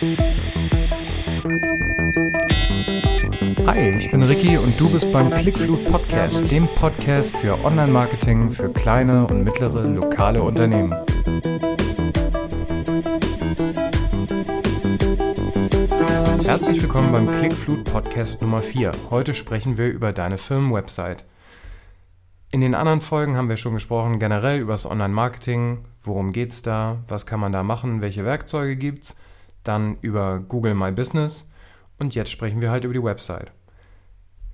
Hi, ich bin Ricky und du bist beim Clickflut Podcast, dem Podcast für Online-Marketing für kleine und mittlere lokale Unternehmen. Herzlich willkommen beim Clickflut Podcast Nummer 4. Heute sprechen wir über deine Firmenwebsite. In den anderen Folgen haben wir schon gesprochen generell über das Online-Marketing, worum geht es da, was kann man da machen, welche Werkzeuge gibt es, dann über Google My Business und jetzt sprechen wir halt über die Website.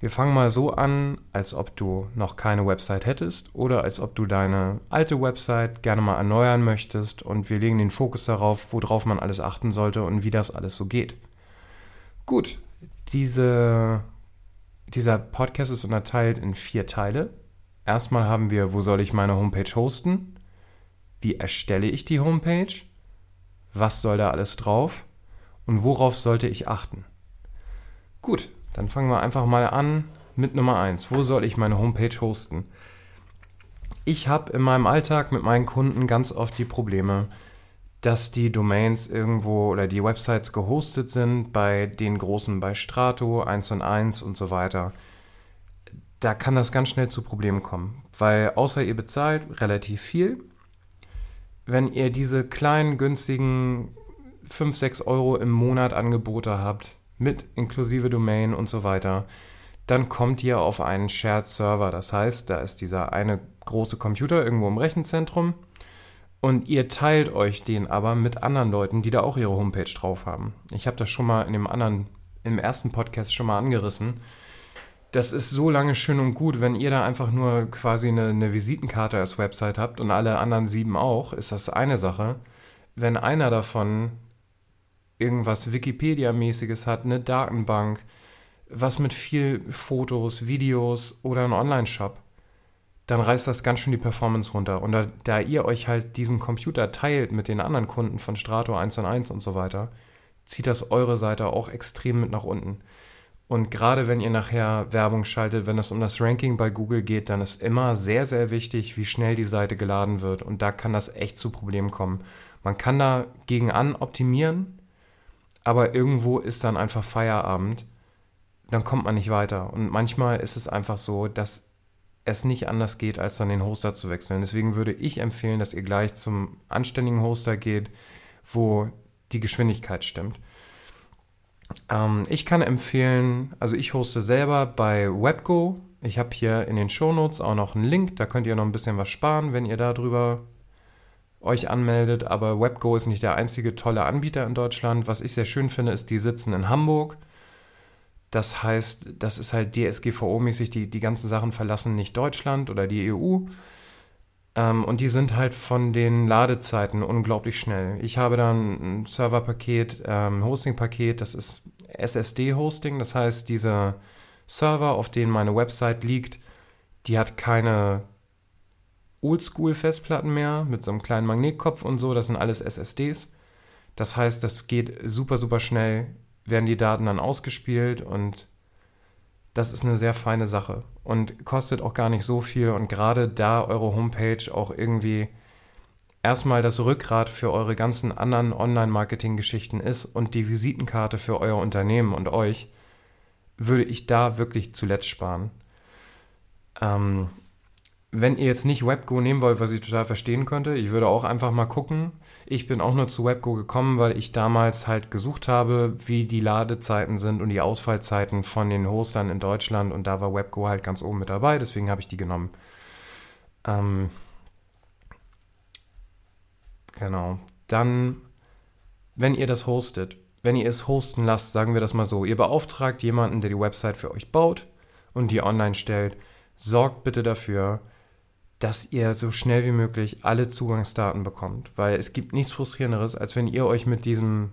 Wir fangen mal so an, als ob du noch keine Website hättest oder als ob du deine alte Website gerne mal erneuern möchtest und wir legen den Fokus darauf, worauf man alles achten sollte und wie das alles so geht. Gut, diese, dieser Podcast ist unterteilt in vier Teile. Erstmal haben wir, wo soll ich meine Homepage hosten? Wie erstelle ich die Homepage? Was soll da alles drauf? Und worauf sollte ich achten? Gut, dann fangen wir einfach mal an mit Nummer 1. Wo soll ich meine Homepage hosten? Ich habe in meinem Alltag mit meinen Kunden ganz oft die Probleme, dass die Domains irgendwo oder die Websites gehostet sind bei den großen, bei Strato, 1 und 1 und so weiter. Da kann das ganz schnell zu Problemen kommen, weil außer ihr bezahlt relativ viel, wenn ihr diese kleinen, günstigen 5, 6 Euro im Monat Angebote habt, mit inklusive Domain und so weiter, dann kommt ihr auf einen Shared Server. Das heißt, da ist dieser eine große Computer irgendwo im Rechenzentrum und ihr teilt euch den aber mit anderen Leuten, die da auch ihre Homepage drauf haben. Ich habe das schon mal in dem anderen, im ersten Podcast schon mal angerissen. Das ist so lange schön und gut, wenn ihr da einfach nur quasi eine, eine Visitenkarte als Website habt und alle anderen sieben auch, ist das eine Sache. Wenn einer davon irgendwas Wikipedia-mäßiges hat, eine Datenbank, was mit viel Fotos, Videos oder ein Online-Shop, dann reißt das ganz schön die Performance runter. Und da, da, ihr euch halt diesen Computer teilt mit den anderen Kunden von Strato 1 und 1 und so weiter, zieht das eure Seite auch extrem mit nach unten. Und gerade wenn ihr nachher Werbung schaltet, wenn es um das Ranking bei Google geht, dann ist immer sehr, sehr wichtig, wie schnell die Seite geladen wird. Und da kann das echt zu Problemen kommen. Man kann da gegen an optimieren, aber irgendwo ist dann einfach Feierabend, dann kommt man nicht weiter. Und manchmal ist es einfach so, dass es nicht anders geht, als dann den Hoster zu wechseln. Deswegen würde ich empfehlen, dass ihr gleich zum anständigen Hoster geht, wo die Geschwindigkeit stimmt. Ähm, ich kann empfehlen, also ich hoste selber bei WebGo. Ich habe hier in den Shownotes auch noch einen Link, da könnt ihr noch ein bisschen was sparen, wenn ihr darüber euch anmeldet, aber WebGo ist nicht der einzige tolle Anbieter in Deutschland. Was ich sehr schön finde, ist, die sitzen in Hamburg. Das heißt, das ist halt DSGVO-mäßig, die, die ganzen Sachen verlassen nicht Deutschland oder die EU. Ähm, und die sind halt von den Ladezeiten unglaublich schnell. Ich habe dann ein Serverpaket, ähm, Hosting-Paket, das ist SSD-Hosting. Das heißt, dieser Server, auf dem meine Website liegt, die hat keine Oldschool-Festplatten mehr mit so einem kleinen Magnetkopf und so. Das sind alles SSDs. Das heißt, das geht super, super schnell, werden die Daten dann ausgespielt und das ist eine sehr feine Sache und kostet auch gar nicht so viel. Und gerade da eure Homepage auch irgendwie erstmal das Rückgrat für eure ganzen anderen Online-Marketing-Geschichten ist und die Visitenkarte für euer Unternehmen und euch, würde ich da wirklich zuletzt sparen. Ähm, wenn ihr jetzt nicht WebGo nehmen wollt, was ich total verstehen könnte, ich würde auch einfach mal gucken. Ich bin auch nur zu WebGo gekommen, weil ich damals halt gesucht habe, wie die Ladezeiten sind und die Ausfallzeiten von den Hostern in Deutschland und da war WebGo halt ganz oben mit dabei, deswegen habe ich die genommen. Ähm, genau. Dann, wenn ihr das hostet, wenn ihr es hosten lasst, sagen wir das mal so, ihr beauftragt jemanden, der die Website für euch baut und die online stellt, sorgt bitte dafür, dass ihr so schnell wie möglich alle Zugangsdaten bekommt. Weil es gibt nichts Frustrierenderes, als wenn ihr euch mit diesem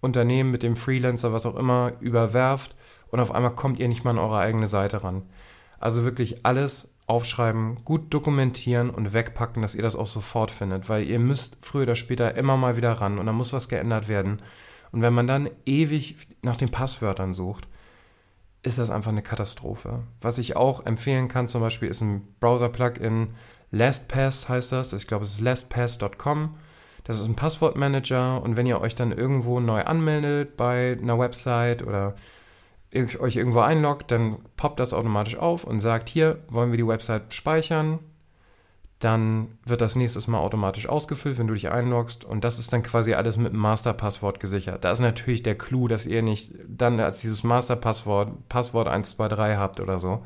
Unternehmen, mit dem Freelancer, was auch immer, überwerft und auf einmal kommt ihr nicht mal an eure eigene Seite ran. Also wirklich alles aufschreiben, gut dokumentieren und wegpacken, dass ihr das auch sofort findet, weil ihr müsst früher oder später immer mal wieder ran und dann muss was geändert werden. Und wenn man dann ewig nach den Passwörtern sucht, ist das einfach eine Katastrophe. Was ich auch empfehlen kann zum Beispiel ist ein Browser-Plugin. LastPass heißt das. Ich glaube, es ist lastpass.com. Das ist ein Passwortmanager und wenn ihr euch dann irgendwo neu anmeldet bei einer Website oder euch irgendwo einloggt, dann poppt das automatisch auf und sagt, hier wollen wir die Website speichern. Dann wird das nächstes Mal automatisch ausgefüllt, wenn du dich einloggst. Und das ist dann quasi alles mit einem Masterpasswort gesichert. Da ist natürlich der Clou, dass ihr nicht dann als dieses Masterpasswort Passwort 123 habt oder so.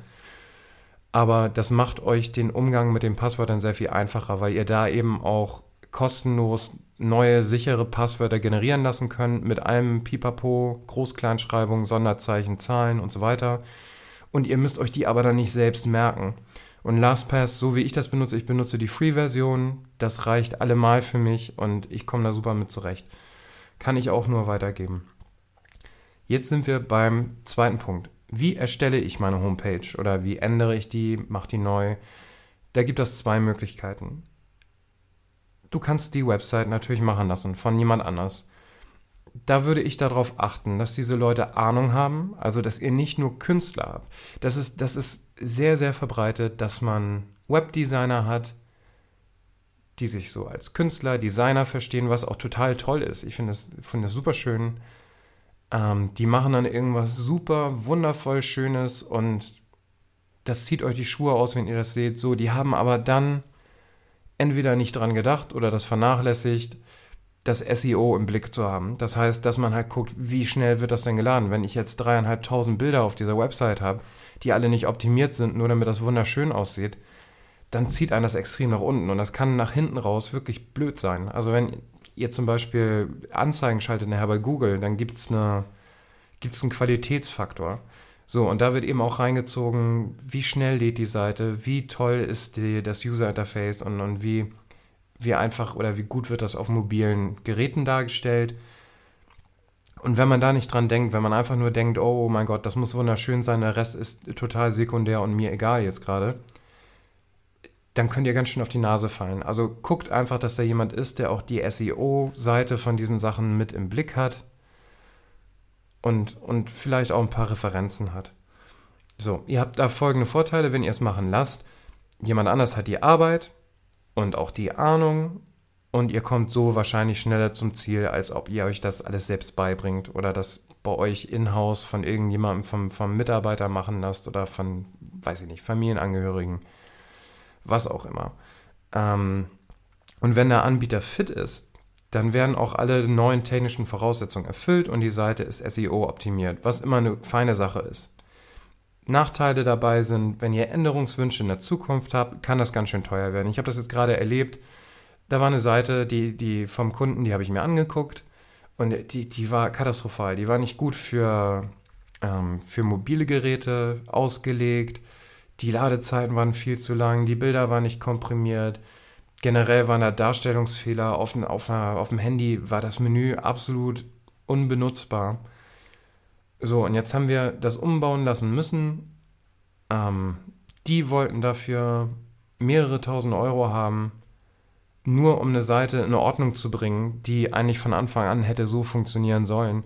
Aber das macht euch den Umgang mit dem Passwort dann sehr viel einfacher, weil ihr da eben auch kostenlos neue sichere Passwörter generieren lassen könnt mit allem Pipapo, Groß-Kleinschreibung, Sonderzeichen, Zahlen und so weiter. Und ihr müsst euch die aber dann nicht selbst merken. Und LastPass, so wie ich das benutze, ich benutze die Free-Version, das reicht allemal für mich und ich komme da super mit zurecht. Kann ich auch nur weitergeben. Jetzt sind wir beim zweiten Punkt. Wie erstelle ich meine Homepage oder wie ändere ich die, mache die neu? Da gibt es zwei Möglichkeiten. Du kannst die Website natürlich machen lassen von jemand anders. Da würde ich darauf achten, dass diese Leute Ahnung haben, also dass ihr nicht nur Künstler habt. Das ist, das ist sehr, sehr verbreitet, dass man Webdesigner hat, die sich so als Künstler, Designer verstehen, was auch total toll ist. Ich finde das, find das super schön. Ähm, die machen dann irgendwas super wundervoll Schönes und das zieht euch die Schuhe aus, wenn ihr das seht. So, die haben aber dann entweder nicht dran gedacht oder das vernachlässigt, das SEO im Blick zu haben. Das heißt, dass man halt guckt, wie schnell wird das denn geladen. Wenn ich jetzt dreieinhalbtausend Bilder auf dieser Website habe, die alle nicht optimiert sind, nur damit das wunderschön aussieht, dann zieht einen das extrem nach unten und das kann nach hinten raus wirklich blöd sein. Also wenn ihr zum Beispiel Anzeigen schaltet nachher bei Google, dann gibt es eine, gibt's einen Qualitätsfaktor. So, und da wird eben auch reingezogen, wie schnell lädt die Seite, wie toll ist die, das User Interface und, und wie, wie einfach oder wie gut wird das auf mobilen Geräten dargestellt. Und wenn man da nicht dran denkt, wenn man einfach nur denkt, oh mein Gott, das muss wunderschön sein, der Rest ist total sekundär und mir egal jetzt gerade, dann könnt ihr ganz schön auf die Nase fallen. Also guckt einfach, dass da jemand ist, der auch die SEO-Seite von diesen Sachen mit im Blick hat und, und vielleicht auch ein paar Referenzen hat. So, ihr habt da folgende Vorteile, wenn ihr es machen lasst. Jemand anders hat die Arbeit und auch die Ahnung und ihr kommt so wahrscheinlich schneller zum Ziel, als ob ihr euch das alles selbst beibringt oder das bei euch in-house von irgendjemandem, vom, vom Mitarbeiter machen lasst oder von, weiß ich nicht, Familienangehörigen was auch immer. Ähm, und wenn der Anbieter fit ist, dann werden auch alle neuen technischen Voraussetzungen erfüllt und die Seite ist SEO optimiert, was immer eine feine Sache ist. Nachteile dabei sind, wenn ihr Änderungswünsche in der Zukunft habt, kann das ganz schön teuer werden. Ich habe das jetzt gerade erlebt. Da war eine Seite, die, die vom Kunden, die habe ich mir angeguckt und die, die war katastrophal. Die war nicht gut für, ähm, für mobile Geräte ausgelegt die Ladezeiten waren viel zu lang, die Bilder waren nicht komprimiert. Generell waren da Darstellungsfehler. Auf, auf, auf dem Handy war das Menü absolut unbenutzbar. So, und jetzt haben wir das umbauen lassen müssen. Ähm, die wollten dafür mehrere tausend Euro haben, nur um eine Seite in Ordnung zu bringen, die eigentlich von Anfang an hätte so funktionieren sollen.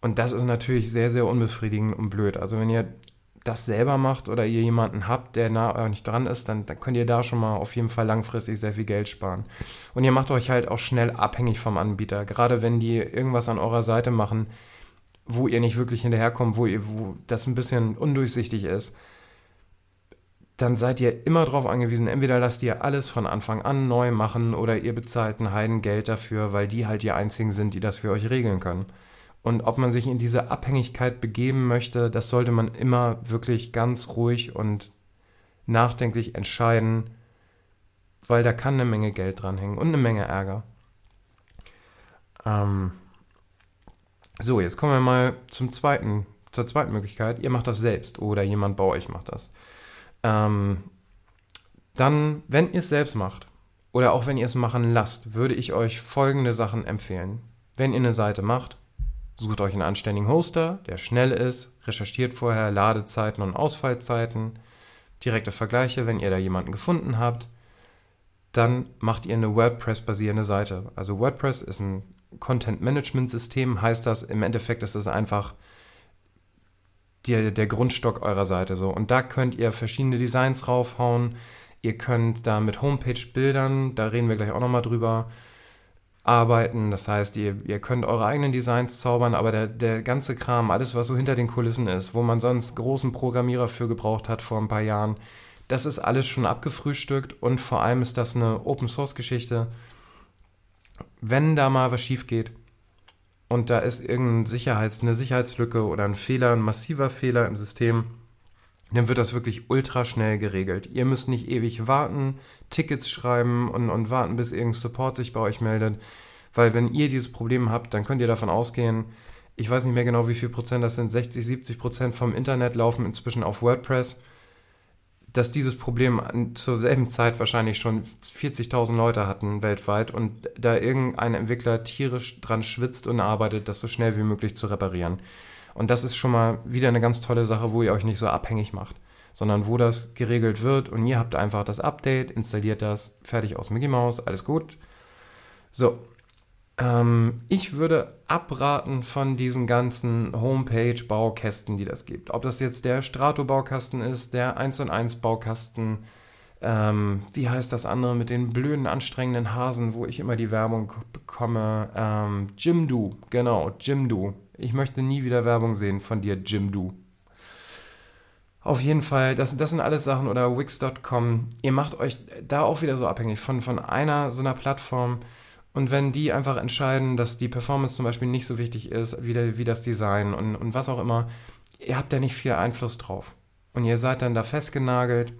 Und das ist natürlich sehr, sehr unbefriedigend und blöd. Also wenn ihr das selber macht oder ihr jemanden habt, der nah nicht dran ist, dann, dann könnt ihr da schon mal auf jeden Fall langfristig sehr viel Geld sparen. Und ihr macht euch halt auch schnell abhängig vom Anbieter. Gerade wenn die irgendwas an eurer Seite machen, wo ihr nicht wirklich hinterherkommt, wo, ihr, wo das ein bisschen undurchsichtig ist, dann seid ihr immer darauf angewiesen, entweder lasst ihr alles von Anfang an neu machen oder ihr bezahlt ein Heidengeld dafür, weil die halt die einzigen sind, die das für euch regeln können. Und ob man sich in diese Abhängigkeit begeben möchte, das sollte man immer wirklich ganz ruhig und nachdenklich entscheiden, weil da kann eine Menge Geld dranhängen und eine Menge Ärger. Ähm so, jetzt kommen wir mal zum zweiten, zur zweiten Möglichkeit. Ihr macht das selbst oder jemand bei euch macht das. Ähm dann, wenn ihr es selbst macht oder auch wenn ihr es machen lasst, würde ich euch folgende Sachen empfehlen. Wenn ihr eine Seite macht, Sucht euch einen anständigen Hoster, der schnell ist, recherchiert vorher Ladezeiten und Ausfallzeiten, direkte Vergleiche, wenn ihr da jemanden gefunden habt. Dann macht ihr eine WordPress-basierende Seite. Also WordPress ist ein Content-Management-System, heißt das, im Endeffekt ist es einfach der, der Grundstock eurer Seite so. Und da könnt ihr verschiedene Designs raufhauen. Ihr könnt da mit Homepage-Bildern, da reden wir gleich auch nochmal drüber, arbeiten. Das heißt, ihr, ihr könnt eure eigenen Designs zaubern, aber der, der ganze Kram, alles, was so hinter den Kulissen ist, wo man sonst großen Programmierer für gebraucht hat vor ein paar Jahren, das ist alles schon abgefrühstückt und vor allem ist das eine Open-Source-Geschichte. Wenn da mal was schief geht und da ist irgendeine Sicherheits-, eine Sicherheitslücke oder ein Fehler, ein massiver Fehler im System, dann wird das wirklich ultra schnell geregelt. Ihr müsst nicht ewig warten, Tickets schreiben und, und warten, bis irgendein Support sich bei euch meldet. Weil wenn ihr dieses Problem habt, dann könnt ihr davon ausgehen, ich weiß nicht mehr genau, wie viel Prozent das sind, 60, 70 Prozent vom Internet laufen inzwischen auf WordPress dass dieses Problem zur selben Zeit wahrscheinlich schon 40.000 Leute hatten weltweit und da irgendein Entwickler tierisch dran schwitzt und arbeitet, das so schnell wie möglich zu reparieren. Und das ist schon mal wieder eine ganz tolle Sache, wo ihr euch nicht so abhängig macht, sondern wo das geregelt wird und ihr habt einfach das Update, installiert das, fertig aus Mickey Mouse, alles gut. So, ähm, ich würde abraten von diesen ganzen Homepage-Baukästen, die das gibt. Ob das jetzt der Strato-Baukasten ist, der 1 und 1 Baukasten, ähm, wie heißt das andere mit den blöden, anstrengenden Hasen, wo ich immer die Werbung bekomme? Ähm, Jimdo, genau, Jimdo. Ich möchte nie wieder Werbung sehen von dir, Jimdo. Auf jeden Fall, das, das sind alles Sachen oder Wix.com. Ihr macht euch da auch wieder so abhängig von, von einer so einer Plattform. Und wenn die einfach entscheiden, dass die Performance zum Beispiel nicht so wichtig ist, wie, der, wie das Design und, und was auch immer, ihr habt da nicht viel Einfluss drauf. Und ihr seid dann da festgenagelt.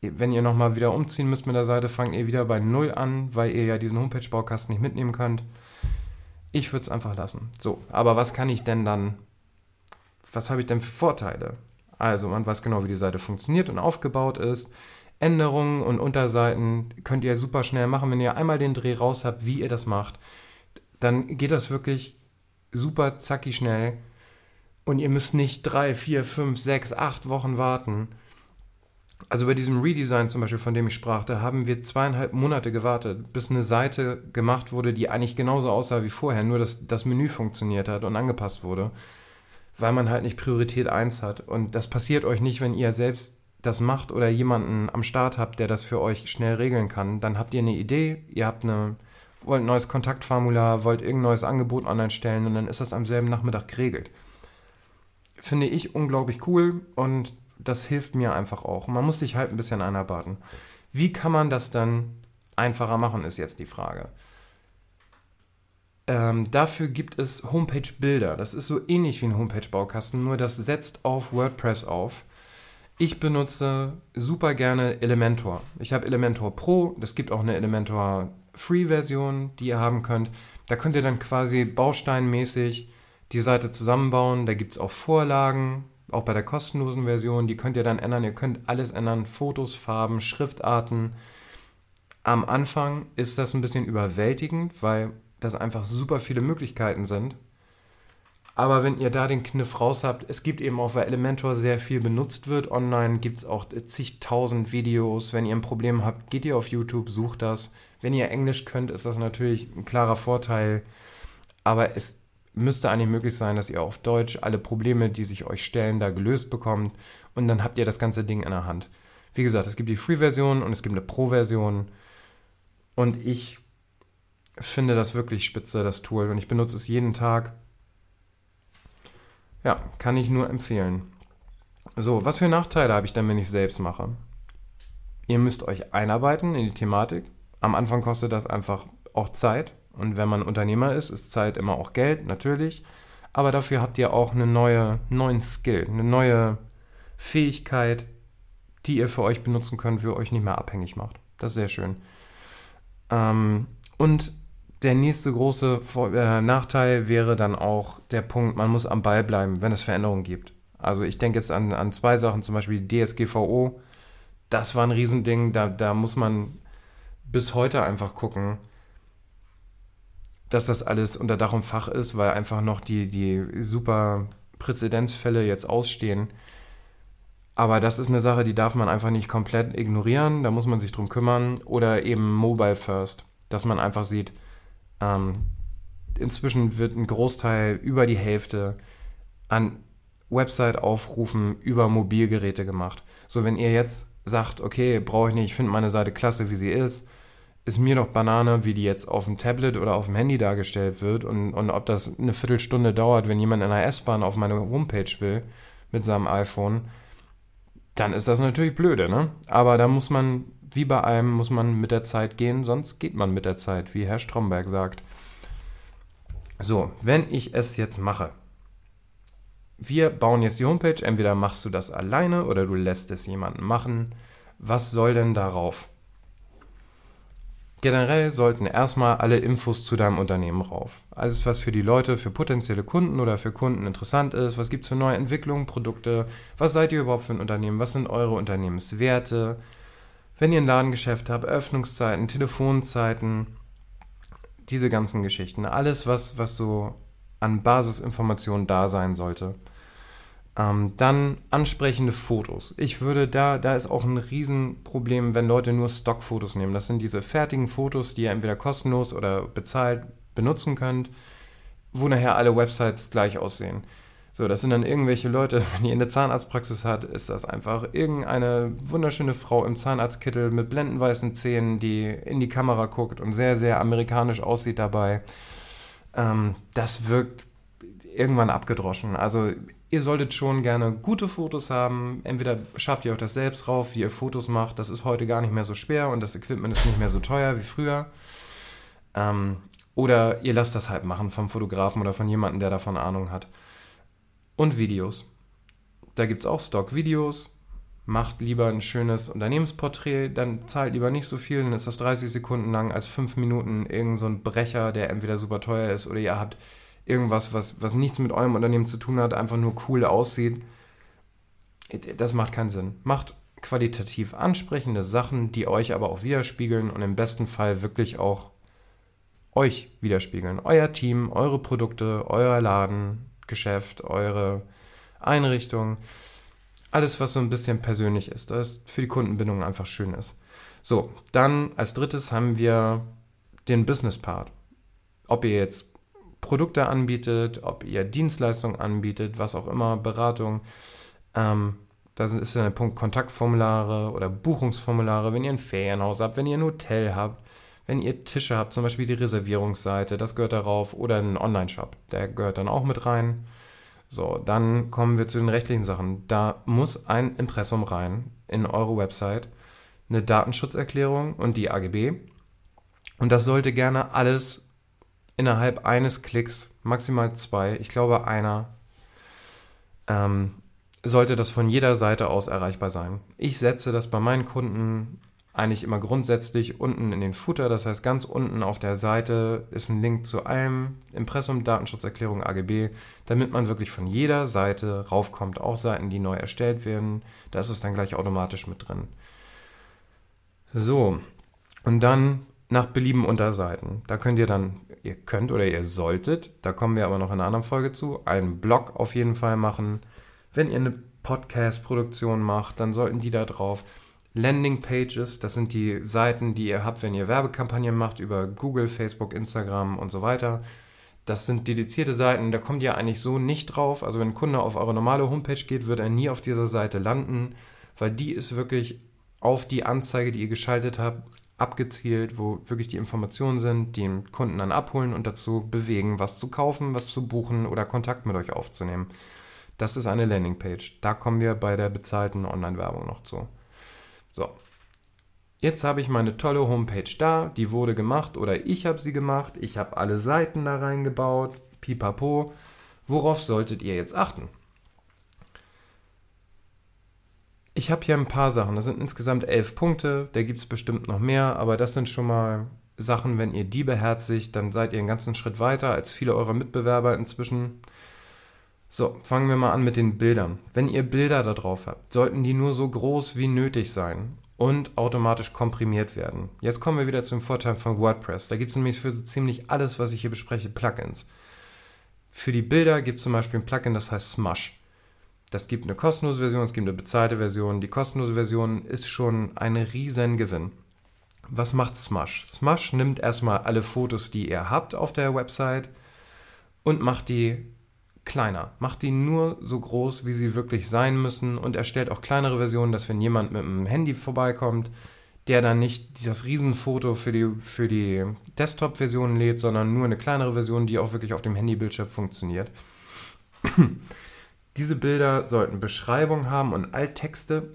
Wenn ihr nochmal wieder umziehen müsst mit der Seite, fangt ihr wieder bei Null an, weil ihr ja diesen Homepage-Baukasten nicht mitnehmen könnt. Ich würde es einfach lassen. So, aber was kann ich denn dann, was habe ich denn für Vorteile? Also, man weiß genau, wie die Seite funktioniert und aufgebaut ist. Änderungen und Unterseiten könnt ihr super schnell machen. Wenn ihr einmal den Dreh raus habt, wie ihr das macht, dann geht das wirklich super zacki schnell. Und ihr müsst nicht drei, vier, fünf, sechs, acht Wochen warten. Also bei diesem Redesign zum Beispiel, von dem ich sprach, da haben wir zweieinhalb Monate gewartet, bis eine Seite gemacht wurde, die eigentlich genauso aussah wie vorher, nur dass das Menü funktioniert hat und angepasst wurde, weil man halt nicht Priorität 1 hat. Und das passiert euch nicht, wenn ihr selbst das macht oder jemanden am Start habt, der das für euch schnell regeln kann, dann habt ihr eine Idee, ihr habt eine, wollt ein neues Kontaktformular, wollt irgendein neues Angebot online stellen und dann ist das am selben Nachmittag geregelt. Finde ich unglaublich cool und das hilft mir einfach auch. Man muss sich halt ein bisschen einarbeiten. Wie kann man das dann einfacher machen, ist jetzt die Frage. Ähm, dafür gibt es Homepage-Bilder. Das ist so ähnlich wie ein Homepage-Baukasten, nur das setzt auf WordPress auf ich benutze super gerne Elementor. Ich habe Elementor Pro, es gibt auch eine Elementor Free-Version, die ihr haben könnt. Da könnt ihr dann quasi bausteinmäßig die Seite zusammenbauen. Da gibt es auch Vorlagen, auch bei der kostenlosen Version. Die könnt ihr dann ändern. Ihr könnt alles ändern: Fotos, Farben, Schriftarten. Am Anfang ist das ein bisschen überwältigend, weil das einfach super viele Möglichkeiten sind. Aber wenn ihr da den Kniff raus habt, es gibt eben auch, weil Elementor sehr viel benutzt wird online, gibt es auch zigtausend Videos. Wenn ihr ein Problem habt, geht ihr auf YouTube, sucht das. Wenn ihr Englisch könnt, ist das natürlich ein klarer Vorteil. Aber es müsste eigentlich möglich sein, dass ihr auf Deutsch alle Probleme, die sich euch stellen, da gelöst bekommt. Und dann habt ihr das ganze Ding in der Hand. Wie gesagt, es gibt die Free-Version und es gibt eine Pro-Version. Und ich finde das wirklich spitze, das Tool. Und ich benutze es jeden Tag. Ja, kann ich nur empfehlen. So, was für Nachteile habe ich dann, wenn ich es selbst mache? Ihr müsst euch einarbeiten in die Thematik. Am Anfang kostet das einfach auch Zeit. Und wenn man Unternehmer ist, ist Zeit immer auch Geld, natürlich. Aber dafür habt ihr auch einen neue, neuen Skill, eine neue Fähigkeit, die ihr für euch benutzen könnt, für euch nicht mehr abhängig macht. Das ist sehr schön. Ähm, und der nächste große äh, Nachteil wäre dann auch der Punkt, man muss am Ball bleiben, wenn es Veränderungen gibt. Also ich denke jetzt an, an zwei Sachen, zum Beispiel die DSGVO. Das war ein Riesending, da, da muss man bis heute einfach gucken, dass das alles unter Dach und Fach ist, weil einfach noch die, die super Präzedenzfälle jetzt ausstehen. Aber das ist eine Sache, die darf man einfach nicht komplett ignorieren, da muss man sich drum kümmern. Oder eben Mobile First, dass man einfach sieht, ähm, inzwischen wird ein Großteil, über die Hälfte, an Website-Aufrufen über Mobilgeräte gemacht. So, wenn ihr jetzt sagt, okay, brauche ich nicht, ich finde meine Seite klasse, wie sie ist, ist mir doch Banane, wie die jetzt auf dem Tablet oder auf dem Handy dargestellt wird und, und ob das eine Viertelstunde dauert, wenn jemand in der S-Bahn auf meine Homepage will mit seinem iPhone, dann ist das natürlich blöde, ne? Aber da muss man, wie bei allem, muss man mit der Zeit gehen, sonst geht man mit der Zeit, wie Herr Stromberg sagt. So, wenn ich es jetzt mache, wir bauen jetzt die Homepage, entweder machst du das alleine oder du lässt es jemanden machen. Was soll denn darauf? Generell sollten erstmal alle Infos zu deinem Unternehmen rauf. Alles, was für die Leute, für potenzielle Kunden oder für Kunden interessant ist. Was gibt es für neue Entwicklungen, Produkte? Was seid ihr überhaupt für ein Unternehmen? Was sind eure Unternehmenswerte? Wenn ihr ein Ladengeschäft habt, Öffnungszeiten, Telefonzeiten, diese ganzen Geschichten. Alles, was, was so an Basisinformationen da sein sollte. Ähm, dann ansprechende Fotos. Ich würde da, da ist auch ein Riesenproblem, wenn Leute nur Stockfotos nehmen. Das sind diese fertigen Fotos, die ihr entweder kostenlos oder bezahlt benutzen könnt, wo nachher alle Websites gleich aussehen. So, das sind dann irgendwelche Leute, wenn ihr eine Zahnarztpraxis habt, ist das einfach irgendeine wunderschöne Frau im Zahnarztkittel mit blendenweißen Zähnen, die in die Kamera guckt und sehr, sehr amerikanisch aussieht dabei. Ähm, das wirkt irgendwann abgedroschen. Also Ihr solltet schon gerne gute Fotos haben. Entweder schafft ihr euch das selbst rauf, wie ihr Fotos macht. Das ist heute gar nicht mehr so schwer und das Equipment ist nicht mehr so teuer wie früher. Ähm, oder ihr lasst das halt machen vom Fotografen oder von jemandem, der davon Ahnung hat. Und Videos. Da gibt es auch Stock-Videos. Macht lieber ein schönes Unternehmensporträt, dann zahlt lieber nicht so viel, dann ist das 30 Sekunden lang als 5 Minuten irgend so ein Brecher, der entweder super teuer ist oder ihr habt irgendwas, was, was nichts mit eurem Unternehmen zu tun hat, einfach nur cool aussieht. Das macht keinen Sinn. Macht qualitativ ansprechende Sachen, die euch aber auch widerspiegeln und im besten Fall wirklich auch euch widerspiegeln. Euer Team, eure Produkte, euer Laden, Geschäft, eure Einrichtung. Alles, was so ein bisschen persönlich ist, das für die Kundenbindung einfach schön ist. So, dann als drittes haben wir den Business Part. Ob ihr jetzt Produkte anbietet, ob ihr Dienstleistungen anbietet, was auch immer, Beratung. Ähm, da ist dann der Punkt Kontaktformulare oder Buchungsformulare, wenn ihr ein Ferienhaus habt, wenn ihr ein Hotel habt, wenn ihr Tische habt, zum Beispiel die Reservierungsseite, das gehört darauf, oder ein Online-Shop, der gehört dann auch mit rein. So, dann kommen wir zu den rechtlichen Sachen. Da muss ein Impressum rein in eure Website, eine Datenschutzerklärung und die AGB. Und das sollte gerne alles innerhalb eines Klicks, maximal zwei, ich glaube einer, ähm, sollte das von jeder Seite aus erreichbar sein. Ich setze das bei meinen Kunden eigentlich immer grundsätzlich unten in den Footer, das heißt ganz unten auf der Seite ist ein Link zu allem, Impressum, Datenschutzerklärung, AGB, damit man wirklich von jeder Seite raufkommt, auch Seiten, die neu erstellt werden, da ist es dann gleich automatisch mit drin. So, und dann nach Belieben Unterseiten. Da könnt ihr dann ihr könnt oder ihr solltet, da kommen wir aber noch in einer anderen Folge zu, einen Blog auf jeden Fall machen. Wenn ihr eine Podcast-Produktion macht, dann sollten die da drauf. Landing Pages, das sind die Seiten, die ihr habt, wenn ihr Werbekampagnen macht über Google, Facebook, Instagram und so weiter. Das sind dedizierte Seiten, da kommt ihr eigentlich so nicht drauf. Also wenn ein Kunde auf eure normale Homepage geht, wird er nie auf dieser Seite landen, weil die ist wirklich auf die Anzeige, die ihr geschaltet habt, abgezielt, wo wirklich die Informationen sind, die den Kunden dann abholen und dazu bewegen, was zu kaufen, was zu buchen oder Kontakt mit euch aufzunehmen. Das ist eine Landingpage. Da kommen wir bei der bezahlten Online-Werbung noch zu. So. Jetzt habe ich meine tolle Homepage da, die wurde gemacht oder ich habe sie gemacht. Ich habe alle Seiten da reingebaut. Pipapo. Worauf solltet ihr jetzt achten? Ich habe hier ein paar Sachen. Das sind insgesamt elf Punkte. Da gibt es bestimmt noch mehr, aber das sind schon mal Sachen, wenn ihr die beherzigt, dann seid ihr einen ganzen Schritt weiter als viele eurer Mitbewerber inzwischen. So, fangen wir mal an mit den Bildern. Wenn ihr Bilder da drauf habt, sollten die nur so groß wie nötig sein und automatisch komprimiert werden. Jetzt kommen wir wieder zum Vorteil von WordPress. Da gibt es nämlich für so ziemlich alles, was ich hier bespreche, Plugins. Für die Bilder gibt es zum Beispiel ein Plugin, das heißt Smush. Das gibt eine kostenlose Version, es gibt eine bezahlte Version. Die kostenlose Version ist schon ein riesen Gewinn. Was macht Smush? Smush nimmt erstmal alle Fotos, die ihr habt auf der Website und macht die kleiner. Macht die nur so groß, wie sie wirklich sein müssen und erstellt auch kleinere Versionen, dass wenn jemand mit dem Handy vorbeikommt, der dann nicht das Riesenfoto für die, für die Desktop-Version lädt, sondern nur eine kleinere Version, die auch wirklich auf dem Handybildschirm funktioniert. Diese Bilder sollten Beschreibung haben und Alttexte.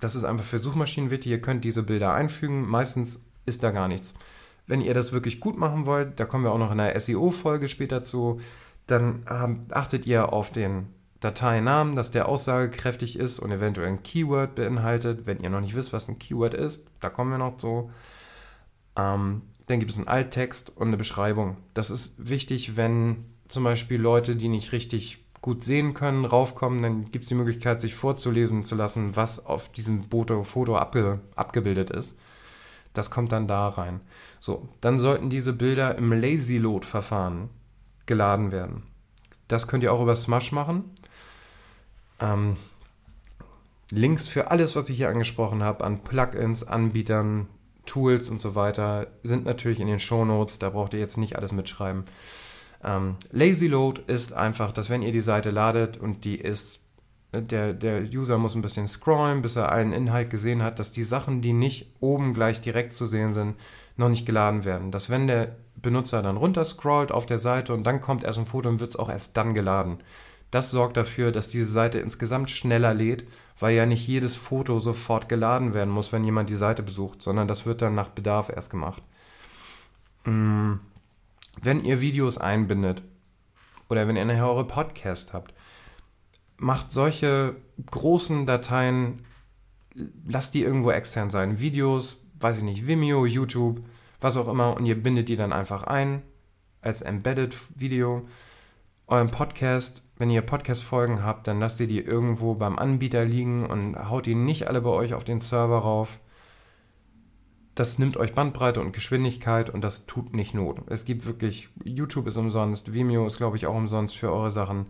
Das ist einfach für Suchmaschinen wichtig. Ihr könnt diese Bilder einfügen. Meistens ist da gar nichts. Wenn ihr das wirklich gut machen wollt, da kommen wir auch noch in der SEO-Folge später zu, dann ähm, achtet ihr auf den Dateinamen, dass der aussagekräftig ist und eventuell ein Keyword beinhaltet. Wenn ihr noch nicht wisst, was ein Keyword ist, da kommen wir noch zu. Ähm, dann gibt es einen Alttext und eine Beschreibung. Das ist wichtig, wenn zum Beispiel Leute, die nicht richtig gut sehen können, raufkommen, dann gibt es die Möglichkeit, sich vorzulesen zu lassen, was auf diesem Foto, Foto abge, abgebildet ist. Das kommt dann da rein. So, dann sollten diese Bilder im Lazy Load Verfahren geladen werden. Das könnt ihr auch über Smash machen. Ähm, Links für alles, was ich hier angesprochen habe, an Plugins, Anbietern, Tools und so weiter, sind natürlich in den Show Notes. Da braucht ihr jetzt nicht alles mitschreiben. Ähm, Lazy Load ist einfach, dass wenn ihr die Seite ladet und die ist, der, der User muss ein bisschen scrollen, bis er allen Inhalt gesehen hat, dass die Sachen, die nicht oben gleich direkt zu sehen sind, noch nicht geladen werden. Dass wenn der Benutzer dann runterscrollt auf der Seite und dann kommt erst ein Foto und wird es auch erst dann geladen. Das sorgt dafür, dass diese Seite insgesamt schneller lädt, weil ja nicht jedes Foto sofort geladen werden muss, wenn jemand die Seite besucht, sondern das wird dann nach Bedarf erst gemacht. Mm wenn ihr Videos einbindet oder wenn ihr nachher eure Podcast habt, macht solche großen Dateien, lasst die irgendwo extern sein. Videos, weiß ich nicht, Vimeo, YouTube, was auch immer, und ihr bindet die dann einfach ein als Embedded Video. Euren Podcast, wenn ihr Podcast-Folgen habt, dann lasst ihr die irgendwo beim Anbieter liegen und haut die nicht alle bei euch auf den Server rauf das nimmt euch Bandbreite und Geschwindigkeit und das tut nicht Not. Es gibt wirklich, YouTube ist umsonst, Vimeo ist, glaube ich, auch umsonst für eure Sachen.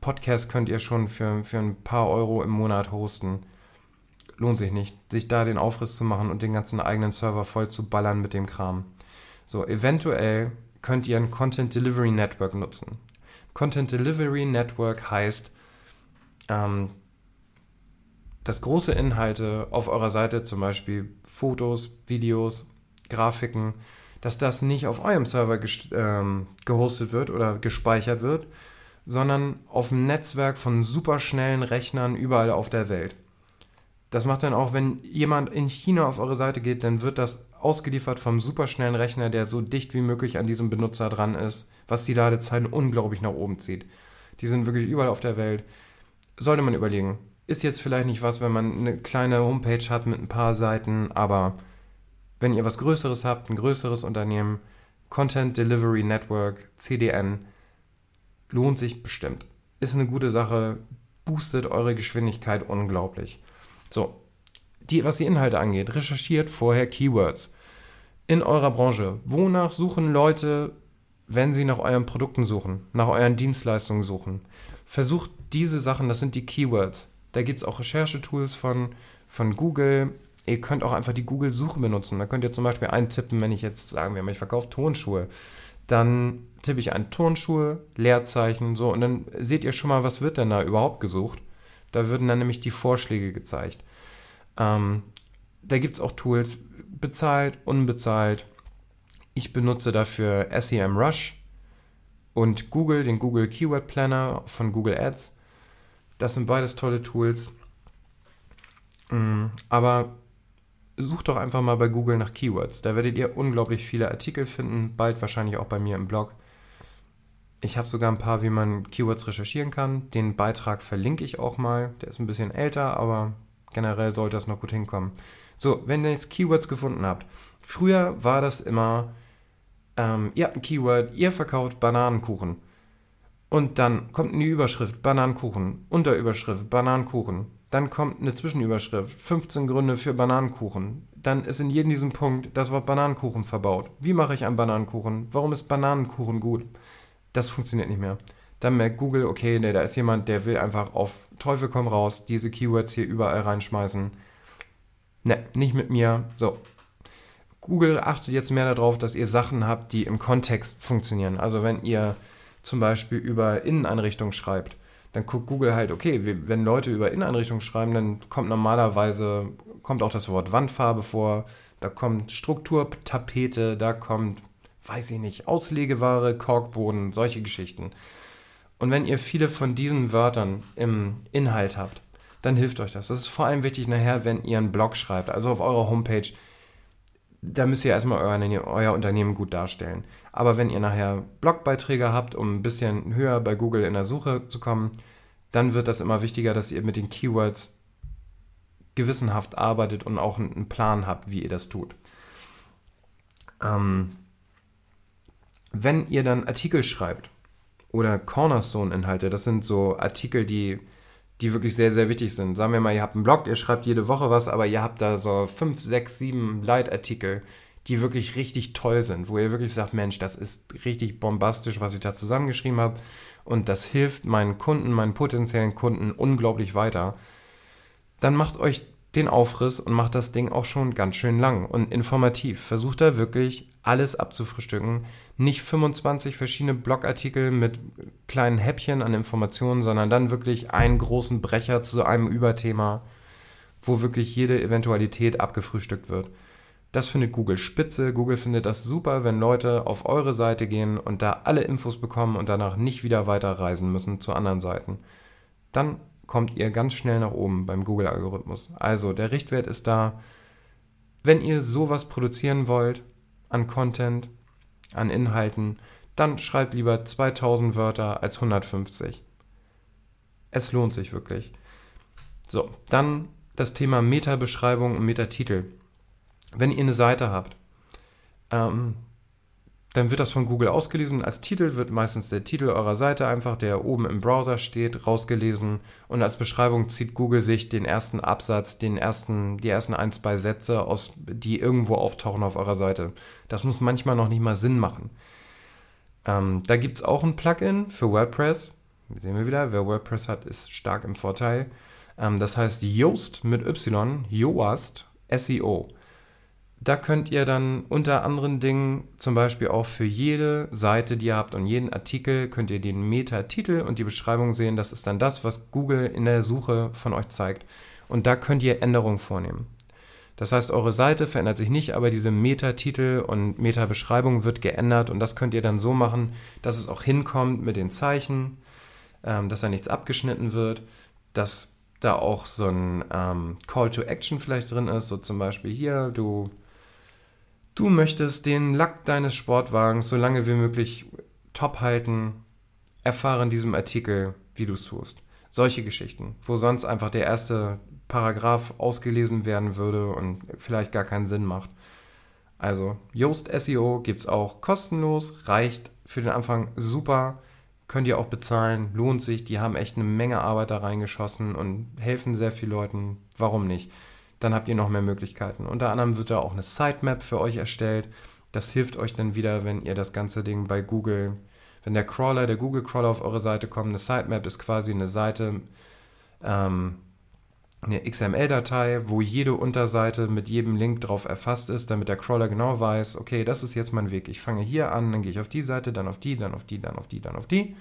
Podcast könnt ihr schon für, für ein paar Euro im Monat hosten. Lohnt sich nicht, sich da den Aufriss zu machen und den ganzen eigenen Server voll zu ballern mit dem Kram. So, eventuell könnt ihr ein Content Delivery Network nutzen. Content Delivery Network heißt, ähm, dass große Inhalte auf eurer Seite, zum Beispiel Fotos, Videos, Grafiken, dass das nicht auf eurem Server ähm, gehostet wird oder gespeichert wird, sondern auf einem Netzwerk von superschnellen Rechnern überall auf der Welt. Das macht dann auch, wenn jemand in China auf eure Seite geht, dann wird das ausgeliefert vom superschnellen Rechner, der so dicht wie möglich an diesem Benutzer dran ist, was die Ladezeiten unglaublich nach oben zieht. Die sind wirklich überall auf der Welt. Sollte man überlegen. Ist jetzt vielleicht nicht was, wenn man eine kleine Homepage hat mit ein paar Seiten, aber wenn ihr was Größeres habt, ein größeres Unternehmen, Content Delivery Network, CDN, lohnt sich bestimmt. Ist eine gute Sache, boostet eure Geschwindigkeit unglaublich. So, die, was die Inhalte angeht, recherchiert vorher Keywords. In eurer Branche, wonach suchen Leute, wenn sie nach euren Produkten suchen, nach euren Dienstleistungen suchen? Versucht diese Sachen, das sind die Keywords, da gibt es auch Recherchetools von, von Google. Ihr könnt auch einfach die Google-Suche benutzen. Da könnt ihr zum Beispiel eintippen, wenn ich jetzt sagen wir, ich verkaufe Tonschuhe. Dann tippe ich ein Tonschuhe, Leerzeichen, so, und dann seht ihr schon mal, was wird denn da überhaupt gesucht. Da würden dann nämlich die Vorschläge gezeigt. Ähm, da gibt es auch Tools, bezahlt, unbezahlt. Ich benutze dafür SEMrush und Google, den Google Keyword Planner von Google Ads. Das sind beides tolle Tools. Mm, aber sucht doch einfach mal bei Google nach Keywords. Da werdet ihr unglaublich viele Artikel finden, bald wahrscheinlich auch bei mir im Blog. Ich habe sogar ein paar, wie man Keywords recherchieren kann. Den Beitrag verlinke ich auch mal. Der ist ein bisschen älter, aber generell sollte das noch gut hinkommen. So, wenn ihr jetzt Keywords gefunden habt. Früher war das immer, ähm, ihr habt ein Keyword, ihr verkauft Bananenkuchen. Und dann kommt eine Überschrift, Bananenkuchen, Unterüberschrift, Bananenkuchen. Dann kommt eine Zwischenüberschrift, 15 Gründe für Bananenkuchen. Dann ist in jedem diesem Punkt das Wort Bananenkuchen verbaut. Wie mache ich einen Bananenkuchen? Warum ist Bananenkuchen gut? Das funktioniert nicht mehr. Dann merkt Google, okay, nee, da ist jemand, der will einfach auf Teufel komm raus diese Keywords hier überall reinschmeißen. Ne, nicht mit mir. So. Google achtet jetzt mehr darauf, dass ihr Sachen habt, die im Kontext funktionieren. Also wenn ihr zum Beispiel über Inneneinrichtung schreibt, dann guckt Google halt, okay, wenn Leute über Inneneinrichtungen schreiben, dann kommt normalerweise, kommt auch das Wort Wandfarbe vor, da kommt Strukturtapete, da kommt, weiß ich nicht, Auslegeware, Korkboden, solche Geschichten. Und wenn ihr viele von diesen Wörtern im Inhalt habt, dann hilft euch das. Das ist vor allem wichtig nachher, wenn ihr einen Blog schreibt, also auf eurer Homepage. Da müsst ihr erstmal euer, euer Unternehmen gut darstellen. Aber wenn ihr nachher Blogbeiträge habt, um ein bisschen höher bei Google in der Suche zu kommen, dann wird das immer wichtiger, dass ihr mit den Keywords gewissenhaft arbeitet und auch einen Plan habt, wie ihr das tut. Ähm, wenn ihr dann Artikel schreibt oder Cornerstone-Inhalte, das sind so Artikel, die die wirklich sehr, sehr wichtig sind. Sagen wir mal, ihr habt einen Blog, ihr schreibt jede Woche was, aber ihr habt da so fünf, sechs, sieben Leitartikel, die wirklich richtig toll sind, wo ihr wirklich sagt, Mensch, das ist richtig bombastisch, was ich da zusammengeschrieben habe und das hilft meinen Kunden, meinen potenziellen Kunden unglaublich weiter. Dann macht euch den Aufriss und macht das Ding auch schon ganz schön lang und informativ. Versucht da wirklich alles abzufrühstücken. Nicht 25 verschiedene Blogartikel mit kleinen Häppchen an Informationen, sondern dann wirklich einen großen Brecher zu einem Überthema, wo wirklich jede Eventualität abgefrühstückt wird. Das findet Google spitze. Google findet das super, wenn Leute auf eure Seite gehen und da alle Infos bekommen und danach nicht wieder weiterreisen müssen zu anderen Seiten. Dann kommt ihr ganz schnell nach oben beim Google-Algorithmus. Also der Richtwert ist da. Wenn ihr sowas produzieren wollt, an Content, an Inhalten, dann schreibt lieber 2000 Wörter als 150. Es lohnt sich wirklich. So, dann das Thema Meta-Beschreibung und Metatitel. Wenn ihr eine Seite habt, ähm, dann wird das von Google ausgelesen. Als Titel wird meistens der Titel eurer Seite einfach, der oben im Browser steht, rausgelesen. Und als Beschreibung zieht Google sich den ersten Absatz, den ersten, die ersten ein, zwei Sätze aus, die irgendwo auftauchen auf eurer Seite. Das muss manchmal noch nicht mal Sinn machen. Ähm, da gibt es auch ein Plugin für WordPress. Sehen wir wieder, wer WordPress hat, ist stark im Vorteil. Ähm, das heißt Yoast mit Y, Yoast SEO. Da könnt ihr dann unter anderen Dingen zum Beispiel auch für jede Seite, die ihr habt und jeden Artikel, könnt ihr den Meta-Titel und die Beschreibung sehen. Das ist dann das, was Google in der Suche von euch zeigt. Und da könnt ihr Änderungen vornehmen. Das heißt, eure Seite verändert sich nicht, aber diese Meta-Titel und Meta-Beschreibung wird geändert und das könnt ihr dann so machen, dass es auch hinkommt mit den Zeichen, ähm, dass da nichts abgeschnitten wird, dass da auch so ein ähm, Call to Action vielleicht drin ist, so zum Beispiel hier, du Du möchtest den Lack deines Sportwagens so lange wie möglich top halten. Erfahre in diesem Artikel, wie du es tust. Solche Geschichten, wo sonst einfach der erste Paragraph ausgelesen werden würde und vielleicht gar keinen Sinn macht. Also, Yoast SEO gibt es auch kostenlos, reicht für den Anfang super, könnt ihr auch bezahlen, lohnt sich, die haben echt eine Menge Arbeit da reingeschossen und helfen sehr vielen Leuten. Warum nicht? Dann habt ihr noch mehr Möglichkeiten. Unter anderem wird da auch eine Sitemap für euch erstellt. Das hilft euch dann wieder, wenn ihr das ganze Ding bei Google, wenn der Crawler, der Google Crawler auf eure Seite kommt. Eine Sitemap ist quasi eine Seite, ähm, eine XML-Datei, wo jede Unterseite mit jedem Link drauf erfasst ist, damit der Crawler genau weiß, okay, das ist jetzt mein Weg. Ich fange hier an, dann gehe ich auf die Seite, dann auf die, dann auf die, dann auf die, dann auf die.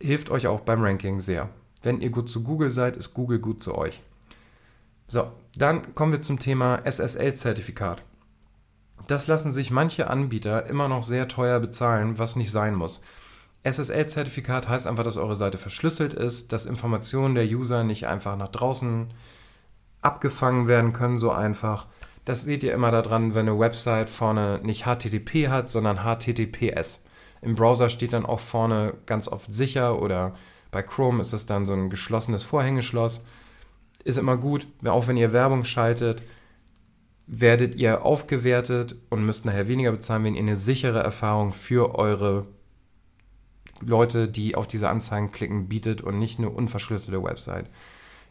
Hilft euch auch beim Ranking sehr. Wenn ihr gut zu Google seid, ist Google gut zu euch. So, dann kommen wir zum Thema SSL-Zertifikat. Das lassen sich manche Anbieter immer noch sehr teuer bezahlen, was nicht sein muss. SSL-Zertifikat heißt einfach, dass eure Seite verschlüsselt ist, dass Informationen der User nicht einfach nach draußen abgefangen werden können, so einfach. Das seht ihr immer daran, wenn eine Website vorne nicht HTTP hat, sondern HTTPS. Im Browser steht dann auch vorne ganz oft sicher oder bei Chrome ist es dann so ein geschlossenes Vorhängeschloss ist immer gut, auch wenn ihr Werbung schaltet, werdet ihr aufgewertet und müsst nachher weniger bezahlen, wenn ihr eine sichere Erfahrung für eure Leute, die auf diese Anzeigen klicken, bietet und nicht eine unverschlüsselte Website.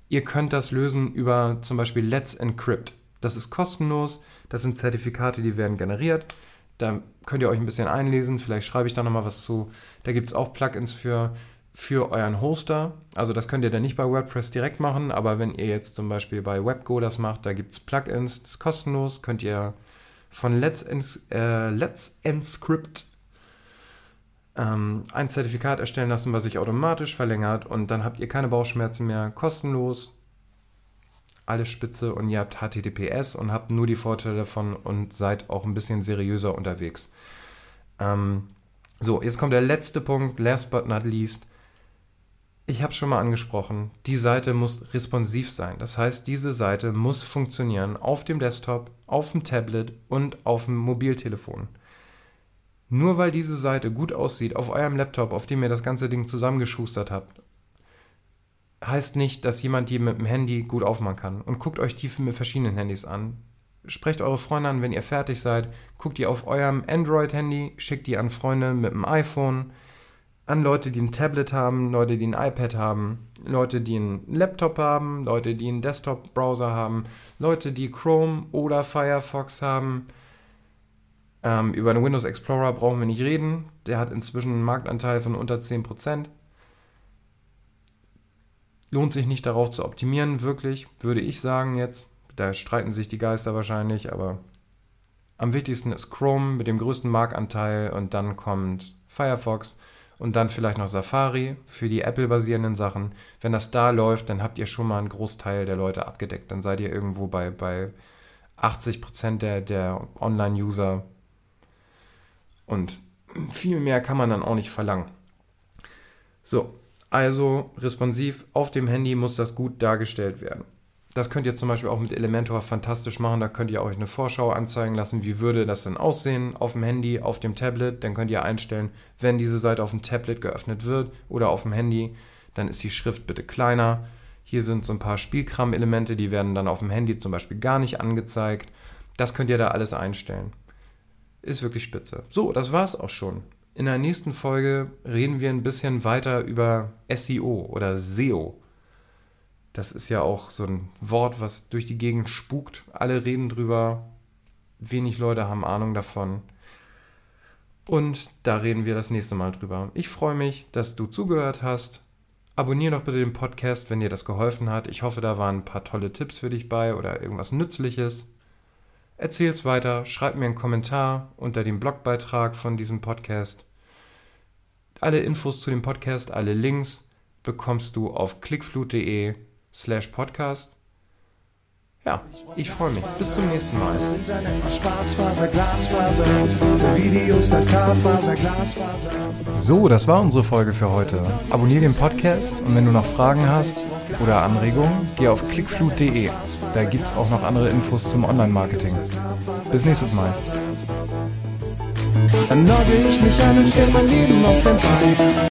Ihr könnt das lösen über zum Beispiel Let's Encrypt. Das ist kostenlos, das sind Zertifikate, die werden generiert. Da könnt ihr euch ein bisschen einlesen, vielleicht schreibe ich da nochmal was zu. Da gibt es auch Plugins für für euren Hoster. Also das könnt ihr dann nicht bei WordPress direkt machen, aber wenn ihr jetzt zum Beispiel bei WebGo das macht, da gibt es Plugins, das ist kostenlos, könnt ihr von Let's, äh, Let's Encrypt, äh, ähm, ein Zertifikat erstellen lassen, was sich automatisch verlängert und dann habt ihr keine Bauchschmerzen mehr, kostenlos, alles spitze und ihr habt HTTPS und habt nur die Vorteile davon und seid auch ein bisschen seriöser unterwegs. Ähm, so, jetzt kommt der letzte Punkt, last but not least. Ich habe schon mal angesprochen, die Seite muss responsiv sein. Das heißt, diese Seite muss funktionieren auf dem Desktop, auf dem Tablet und auf dem Mobiltelefon. Nur weil diese Seite gut aussieht auf eurem Laptop, auf dem ihr das ganze Ding zusammengeschustert habt, heißt nicht, dass jemand die mit dem Handy gut aufmachen kann. Und guckt euch die mit verschiedenen Handys an. Sprecht eure Freunde an, wenn ihr fertig seid. Guckt die auf eurem Android-Handy, schickt die an Freunde mit dem iPhone, an Leute, die ein Tablet haben, Leute, die ein iPad haben, Leute, die einen Laptop haben, Leute, die einen Desktop-Browser haben, Leute, die Chrome oder Firefox haben ähm, über den Windows Explorer brauchen wir nicht reden. Der hat inzwischen einen Marktanteil von unter 10%. Lohnt sich nicht darauf zu optimieren, wirklich, würde ich sagen jetzt. Da streiten sich die Geister wahrscheinlich, aber am wichtigsten ist Chrome mit dem größten Marktanteil und dann kommt Firefox und dann vielleicht noch Safari für die Apple-basierenden Sachen. Wenn das da läuft, dann habt ihr schon mal einen Großteil der Leute abgedeckt. Dann seid ihr irgendwo bei, bei 80% der, der Online-User und viel mehr kann man dann auch nicht verlangen. So, also responsiv auf dem Handy muss das gut dargestellt werden. Das könnt ihr zum Beispiel auch mit Elementor fantastisch machen. Da könnt ihr euch eine Vorschau anzeigen lassen, wie würde das denn aussehen auf dem Handy, auf dem Tablet. Dann könnt ihr einstellen, wenn diese Seite auf dem Tablet geöffnet wird oder auf dem Handy, dann ist die Schrift bitte kleiner. Hier sind so ein paar Spielkram-Elemente, die werden dann auf dem Handy zum Beispiel gar nicht angezeigt. Das könnt ihr da alles einstellen. Ist wirklich spitze. So, das war's auch schon. In der nächsten Folge reden wir ein bisschen weiter über SEO oder SEO. Das ist ja auch so ein Wort, was durch die Gegend spukt. Alle reden drüber. Wenig Leute haben Ahnung davon. Und da reden wir das nächste Mal drüber. Ich freue mich, dass du zugehört hast. Abonnier doch bitte den Podcast, wenn dir das geholfen hat. Ich hoffe, da waren ein paar tolle Tipps für dich bei oder irgendwas Nützliches. Erzähl's weiter, schreib mir einen Kommentar unter dem Blogbeitrag von diesem Podcast. Alle Infos zu dem Podcast, alle Links bekommst du auf clickflut.de slash podcast. Ja, ich freue mich. Bis zum nächsten Mal. So, das war unsere Folge für heute. Abonnier den Podcast und wenn du noch Fragen hast oder Anregungen, geh auf clickflut.de. Da gibt es auch noch andere Infos zum Online-Marketing. Bis nächstes Mal. Dann logge ich mich ein und stell mein Leben auf den Bein.